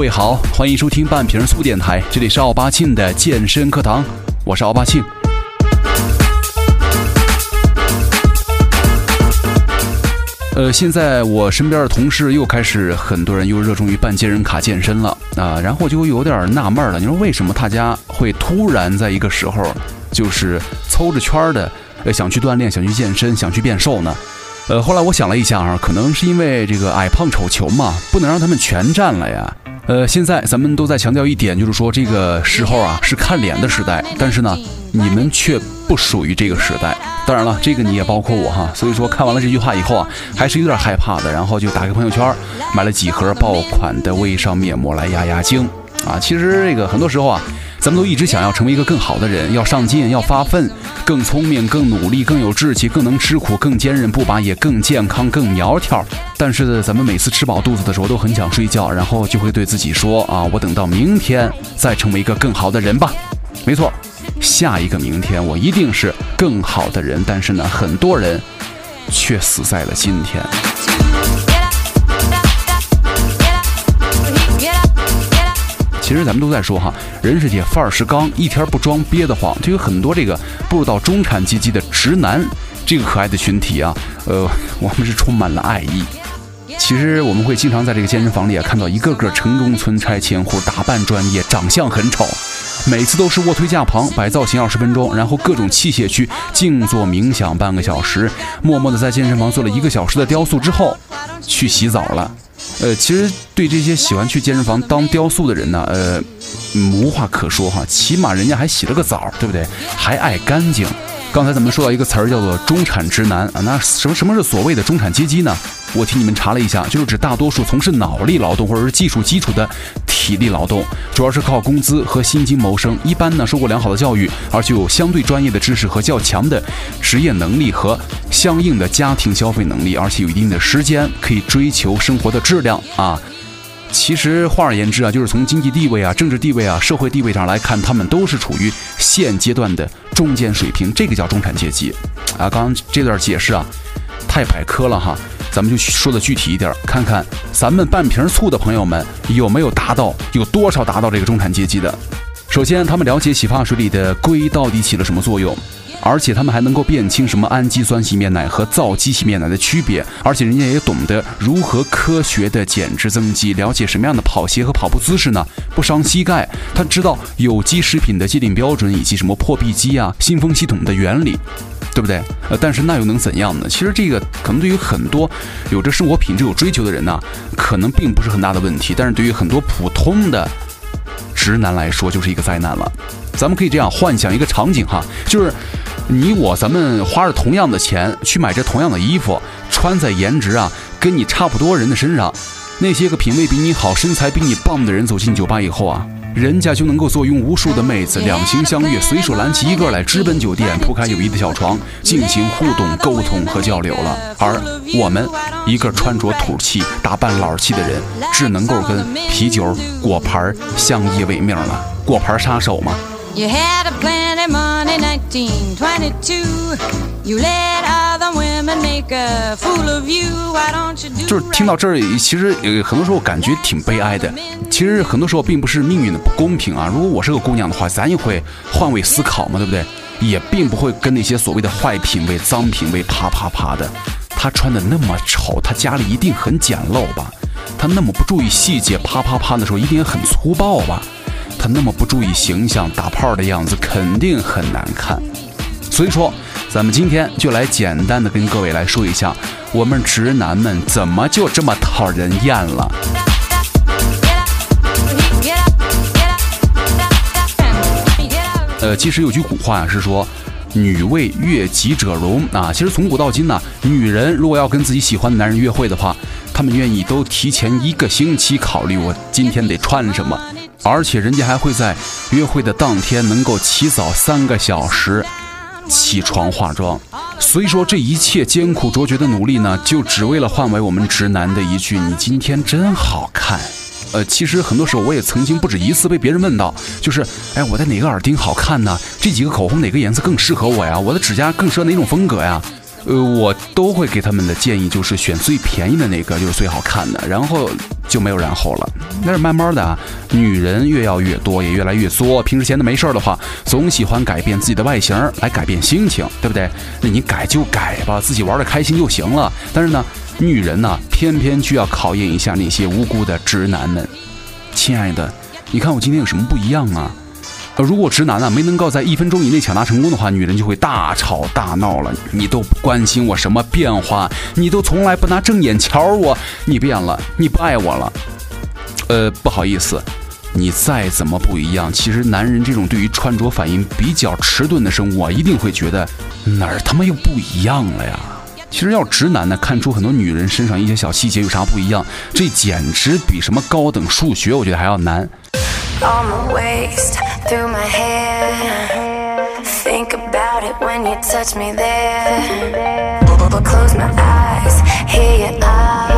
各位好，欢迎收听半瓶醋电台，这里是奥巴庆的健身课堂，我是奥巴庆。呃，现在我身边的同事又开始，很多人又热衷于办健身卡健身了啊，然后就有点纳闷了，你说为什么大家会突然在一个时候，就是抽着圈的，呃，想去锻炼，想去健身，想去变瘦呢？呃，后来我想了一下啊，可能是因为这个矮胖丑穷嘛，不能让他们全占了呀。呃，现在咱们都在强调一点，就是说这个时候啊是看脸的时代，但是呢，你们却不属于这个时代。当然了，这个你也包括我哈。所以说看完了这句话以后啊，还是有点害怕的，然后就打开朋友圈，买了几盒爆款的微商面膜来压压惊啊。其实这个很多时候啊。咱们都一直想要成为一个更好的人，要上进，要发奋，更聪明，更努力，更有志气，更能吃苦，更坚韧不拔，也更健康，更苗条。但是咱们每次吃饱肚子的时候都很想睡觉，然后就会对自己说啊，我等到明天再成为一个更好的人吧。没错，下一个明天我一定是更好的人。但是呢，很多人却死在了今天。其实咱们都在说哈，人是铁，范儿是钢，一天不装憋得慌。就有很多这个步入到中产阶级的直男，这个可爱的群体啊，呃，我们是充满了爱意。其实我们会经常在这个健身房里啊，看到一个个城中村拆迁户，打扮专业，长相很丑，每次都是卧推架旁摆造型二十分钟，然后各种器械区静坐冥想半个小时，默默的在健身房做了一个小时的雕塑之后，去洗澡了。呃，其实对这些喜欢去健身房当雕塑的人呢，呃，无话可说哈，起码人家还洗了个澡，对不对？还爱干净。刚才咱们说到一个词儿叫做中产直男啊，那什么什么是所谓的中产阶级呢？我替你们查了一下，就是指大多数从事脑力劳动或者是技术基础的体力劳动，主要是靠工资和薪金谋生。一般呢，受过良好的教育，而且有相对专业的知识和较强的职业能力和相应的家庭消费能力，而且有一定的时间可以追求生活的质量啊。其实换而言之啊，就是从经济地位啊、政治地位啊、社会地位上来看，他们都是处于现阶段的中间水平，这个叫中产阶级啊。刚刚这段解释啊，太百科了哈。咱们就说的具体一点，看看咱们半瓶醋的朋友们有没有达到，有多少达到这个中产阶级的。首先，他们了解洗发水里的硅到底起了什么作用，而且他们还能够辨清什么氨基酸洗面奶和皂基洗面奶的区别，而且人家也懂得如何科学的减脂增肌，了解什么样的跑鞋和跑步姿势呢不伤膝盖。他知道有机食品的界定标准以及什么破壁机啊、新风系统的原理。对不对？呃，但是那又能怎样呢？其实这个可能对于很多有着生活品质有追求的人呢，可能并不是很大的问题。但是对于很多普通的直男来说，就是一个灾难了。咱们可以这样幻想一个场景哈，就是你我咱们花着同样的钱去买这同样的衣服，穿在颜值啊跟你差不多人的身上，那些个品味比你好、身材比你棒的人走进酒吧以后啊。人家就能够坐拥无数的妹子，两情相悦，随手拦起一个来，直奔酒店，铺开友谊的小床，进行互动、沟通和交流了。而我们一个穿着土气、打扮老气的人，只能够跟啤酒、果盘相依为命了。果盘杀手吗？You had a plenty money, 1922. You let other women make a fool of you. Why don't you do? 就是听到这儿，其实呃，很多时候感觉挺悲哀的。其实很多时候并不是命运的不公平啊。如果我是个姑娘的话，咱也会换位思考嘛，对不对？也并不会跟那些所谓的坏品味、脏品味啪啪啪的。她穿的那么丑，她家里一定很简陋吧？她那么不注意细节，啪啪啪的时候一定很粗暴吧？他那么不注意形象，打炮的样子肯定很难看。所以说，咱们今天就来简单的跟各位来说一下，我们直男们怎么就这么讨人厌了。呃，其实有句古话呀，是说“女为悦己者容”啊。其实从古到今呢，女人如果要跟自己喜欢的男人约会的话，她们愿意都提前一个星期考虑我今天得穿什么。而且人家还会在约会的当天能够起早三个小时起床化妆，所以说这一切艰苦卓绝的努力呢，就只为了换为我们直男的一句“你今天真好看”。呃，其实很多时候我也曾经不止一次被别人问到，就是哎，我戴哪个耳钉好看呢？这几个口红哪个颜色更适合我呀？我的指甲更适合哪种风格呀？呃，我都会给他们的建议就是选最便宜的那个，就是最好看的，然后就没有然后了。但是慢慢的啊，女人越要越多，也越来越作。平时闲的没事儿的话，总喜欢改变自己的外形来改变心情，对不对？那你改就改吧，自己玩的开心就行了。但是呢，女人呢，偏偏就要考验一下那些无辜的直男们。亲爱的，你看我今天有什么不一样啊？呃如果直男呢没能够在一分钟以内抢答成功的话，女人就会大吵大闹了。你都不关心我什么变化，你都从来不拿正眼瞧我，你变了，你不爱我了。呃，不好意思，你再怎么不一样，其实男人这种对于穿着反应比较迟钝的生物我，一定会觉得哪儿他妈又不一样了呀。其实要直男呢看出很多女人身上一些小细节有啥不一样，这简直比什么高等数学我觉得还要难。On my waist, through my hair. Think about it when you touch me there. Close my eyes, here you are,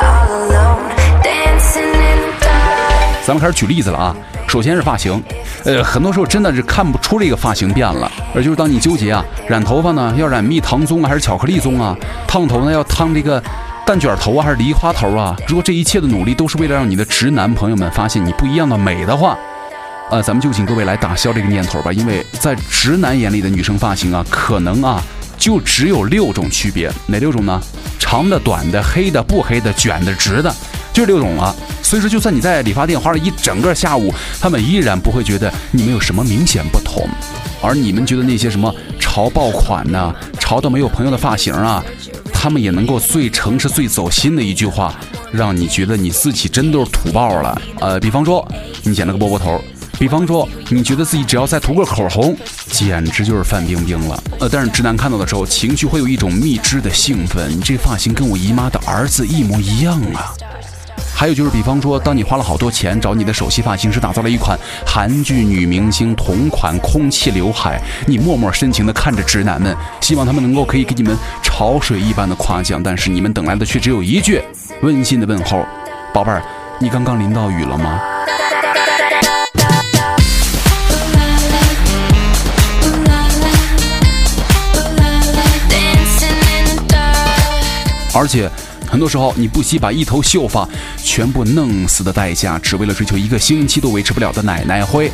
all alone, dancing in the dark. 咱们开始举例子了啊。首先是发型，呃，很多时候真的是看不出这个发型变了，而就是当你纠结啊，染头发呢要染蜜糖棕啊还是巧克力棕啊，烫头呢要烫这个。蛋卷头啊，还是梨花头啊？如果这一切的努力都是为了让你的直男朋友们发现你不一样的美的话，呃，咱们就请各位来打消这个念头吧。因为在直男眼里的女生发型啊，可能啊就只有六种区别。哪六种呢？长的、短的、黑的、不黑的、卷的、直的，就六种了。所以说，就算你在理发店花了一整个下午，他们依然不会觉得你们有什么明显不同。而你们觉得那些什么潮爆款呐、潮到没有朋友的发型啊？他们也能够最诚实、最走心的一句话，让你觉得你自己真都是土爆了。呃，比方说你剪了个波波头，比方说你觉得自己只要再涂个口红，简直就是范冰冰了。呃，但是直男看到的时候，情绪会有一种蜜汁的兴奋。你这发型跟我姨妈的儿子一模一样啊！还有就是，比方说，当你花了好多钱找你的首席发型师打造了一款韩剧女明星同款空气刘海，你默默深情地看着直男们，希望他们能够可以给你们潮水一般的夸奖，但是你们等来的却只有一句温馨的问候：“宝贝儿，你刚刚淋到雨了吗？”而且。很多时候，你不惜把一头秀发全部弄死的代价，只为了追求一个星期都维持不了的奶奶灰。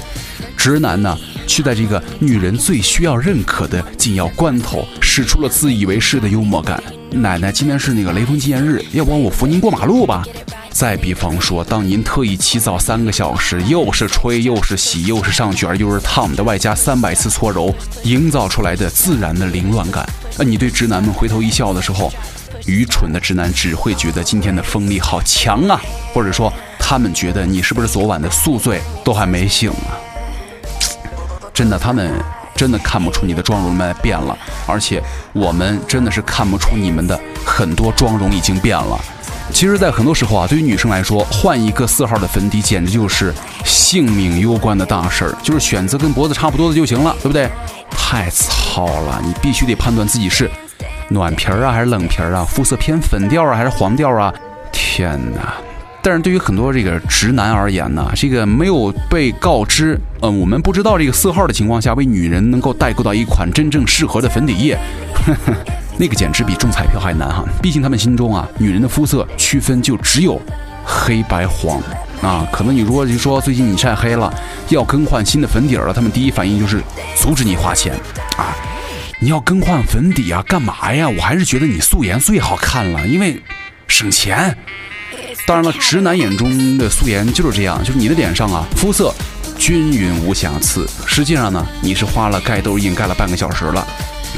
直男呢，却在这个女人最需要认可的紧要关头，使出了自以为是的幽默感。奶奶，今天是那个雷锋纪念日，要不我扶您过马路吧？再比方说，当您特意起早三个小时，又是吹又是洗又是上卷又是烫的，外加三百次搓揉，营造出来的自然的凌乱感。那你对直男们回头一笑的时候。愚蠢的直男只会觉得今天的风力好强啊，或者说他们觉得你是不是昨晚的宿醉都还没醒啊？真的，他们真的看不出你的妆容们变了，而且我们真的是看不出你们的很多妆容已经变了。其实，在很多时候啊，对于女生来说，换一个色号的粉底简直就是性命攸关的大事儿，就是选择跟脖子差不多的就行了，对不对？太糙了，你必须得判断自己是。暖皮儿啊，还是冷皮儿啊？肤色偏粉调啊，还是黄调啊？天哪！但是对于很多这个直男而言呢，这个没有被告知，嗯，我们不知道这个色号的情况下，为女人能够代购到一款真正适合的粉底液，呵 呵那个简直比中彩票还难哈！毕竟他们心中啊，女人的肤色区分就只有黑白黄啊。可能你如果就说最近你晒黑了，要更换新的粉底儿了，他们第一反应就是阻止你花钱啊。你要更换粉底啊？干嘛呀？我还是觉得你素颜最好看了，因为省钱。当然了，直男眼中的素颜就是这样，就是你的脸上啊，肤色均匀无瑕疵。实际上呢，你是花了盖痘印盖了半个小时了。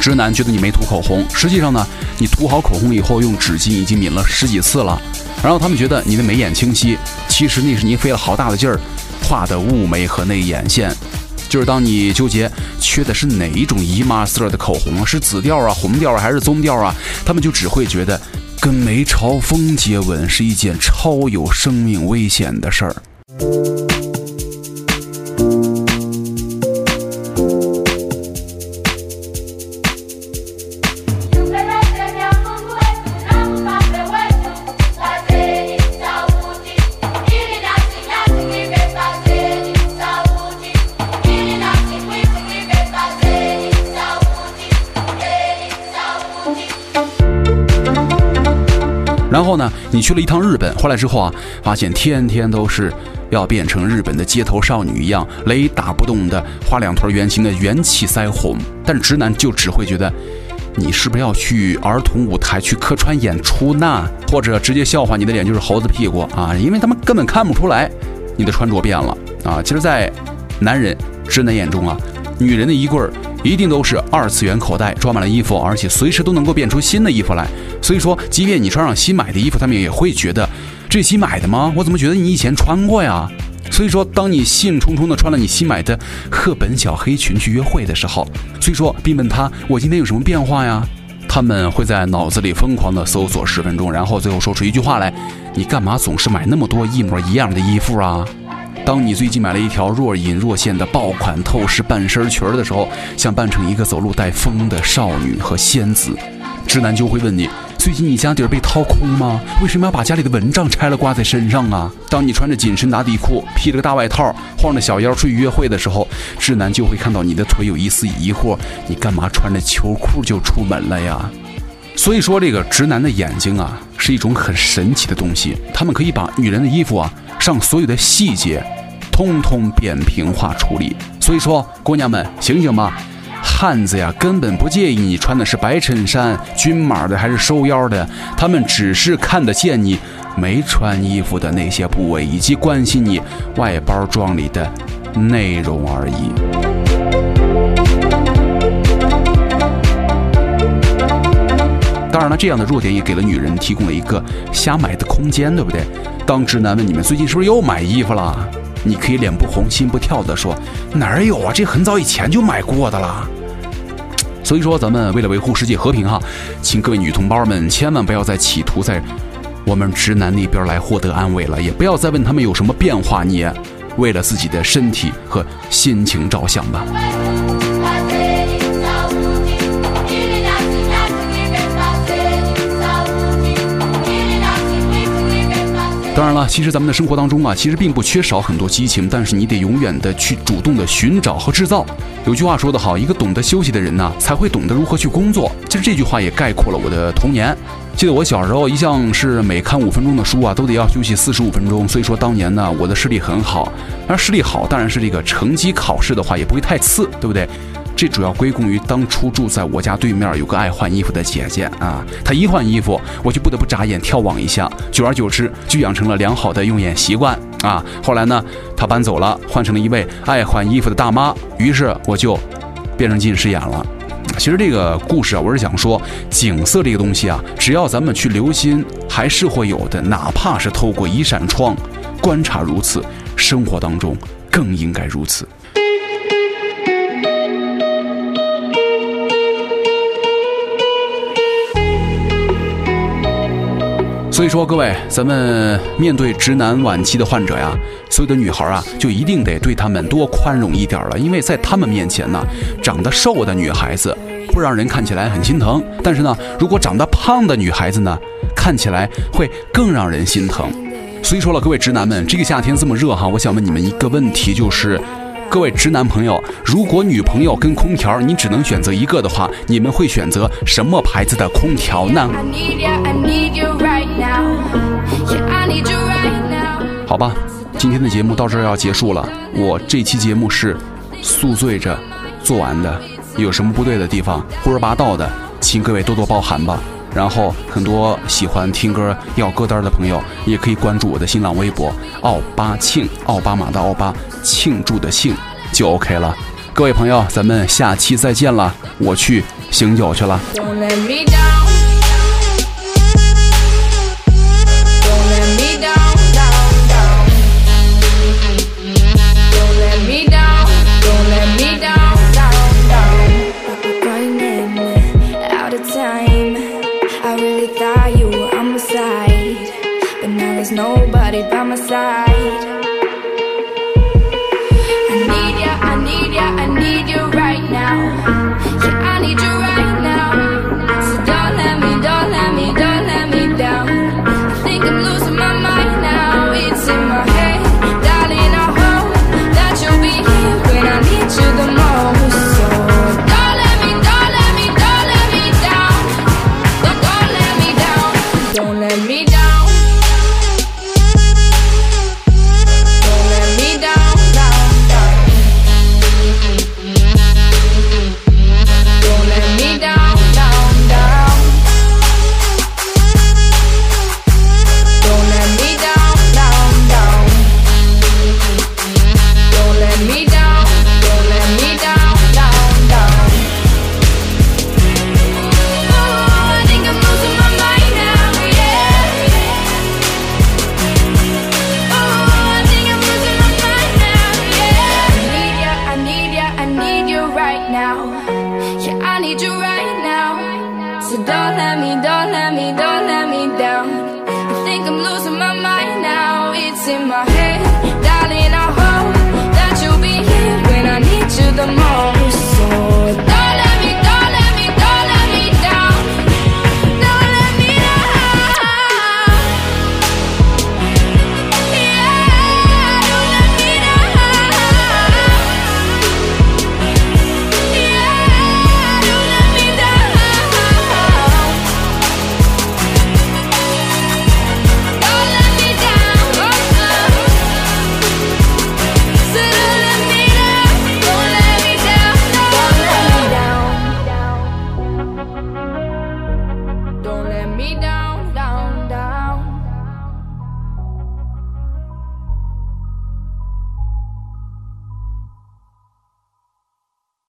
直男觉得你没涂口红，实际上呢，你涂好口红以后用纸巾已经抿了十几次了。然后他们觉得你的眉眼清晰，其实那是你费了好大的劲儿画的雾眉和内眼线。就是当你纠结缺的是哪一种姨妈色的口红，是紫调啊、红调啊，还是棕调啊？他们就只会觉得跟梅超风接吻是一件超有生命危险的事儿。然后呢，你去了一趟日本，回来之后啊，发现天天都是要变成日本的街头少女一样，雷打不动的画两团圆形的元气腮红。但直男就只会觉得，你是不是要去儿童舞台去客串演出呢？或者直接笑话你的脸就是猴子屁股啊，因为他们根本看不出来你的穿着变了啊。其实，在男人直男眼中啊，女人的衣柜儿。一定都是二次元口袋装满了衣服，而且随时都能够变出新的衣服来。所以说，即便你穿上新买的衣服，他们也会觉得这新买的吗？我怎么觉得你以前穿过呀？所以说，当你兴冲冲的穿了你新买的赫本小黑裙去约会的时候，所以说并问他我今天有什么变化呀？他们会在脑子里疯狂的搜索十分钟，然后最后说出一句话来：你干嘛总是买那么多一模一样的衣服啊？当你最近买了一条若隐若现的爆款透视半身裙儿的时候，想扮成一个走路带风的少女和仙子，直男就会问你：最近你家底儿被掏空吗？为什么要把家里的蚊帐拆了挂在身上啊？当你穿着紧身打底裤，披着个大外套，晃着小腰出去约会的时候，直男就会看到你的腿有一丝疑惑：你干嘛穿着秋裤就出门了呀？所以说，这个直男的眼睛啊，是一种很神奇的东西，他们可以把女人的衣服啊上所有的细节。通通扁平化处理，所以说姑娘们醒醒吧，汉子呀根本不介意你穿的是白衬衫、均码的还是收腰的，他们只是看得见你没穿衣服的那些部位，以及关心你外包装里的内容而已。当然了，这样的弱点也给了女人提供了一个瞎买的空间，对不对？当直男问你们最近是不是又买衣服了？你可以脸不红心不跳的说，哪儿有啊？这很早以前就买过的啦。所以说，咱们为了维护世界和平哈，请各位女同胞们千万不要再企图在我们直男那边来获得安慰了，也不要再问他们有什么变化，你为了自己的身体和心情着想吧。当然了，其实咱们的生活当中啊，其实并不缺少很多激情，但是你得永远的去主动的寻找和制造。有句话说得好，一个懂得休息的人呢，才会懂得如何去工作。其实这句话也概括了我的童年。记得我小时候一向是每看五分钟的书啊，都得要休息四十五分钟。所以说当年呢，我的视力很好。而视力好，当然是这个成绩考试的话也不会太次，对不对？这主要归功于当初住在我家对面有个爱换衣服的姐姐啊，她一换衣服，我就不得不眨眼眺望一下，久而久之就养成了良好的用眼习惯啊。后来呢，她搬走了，换成了一位爱换衣服的大妈，于是我就变成近视眼了。其实这个故事啊，我是想说，景色这个东西啊，只要咱们去留心，还是会有的，哪怕是透过一扇窗观察如此，生活当中更应该如此。所以说，各位，咱们面对直男晚期的患者呀，所有的女孩啊，就一定得对他们多宽容一点了，因为在他们面前呢，长得瘦的女孩子会让人看起来很心疼，但是呢，如果长得胖的女孩子呢，看起来会更让人心疼。所以说了，各位直男们，这个夏天这么热哈，我想问你们一个问题，就是。各位直男朋友，如果女朋友跟空调你只能选择一个的话，你们会选择什么牌子的空调呢？好吧，今天的节目到这儿要结束了。我这期节目是宿醉着做完的，有什么不对的地方，胡说八道的，请各位多多包涵吧。然后，很多喜欢听歌要歌单的朋友，也可以关注我的新浪微博“奥巴庆”，奥巴马的奥巴，庆祝的庆，就 OK 了。各位朋友，咱们下期再见了，我去醒酒去了。I need you right now. So don't let me, don't let me, don't let me down. I think I'm losing my mind now. It's in my head, darling. I hope that you'll be here when I need you the most.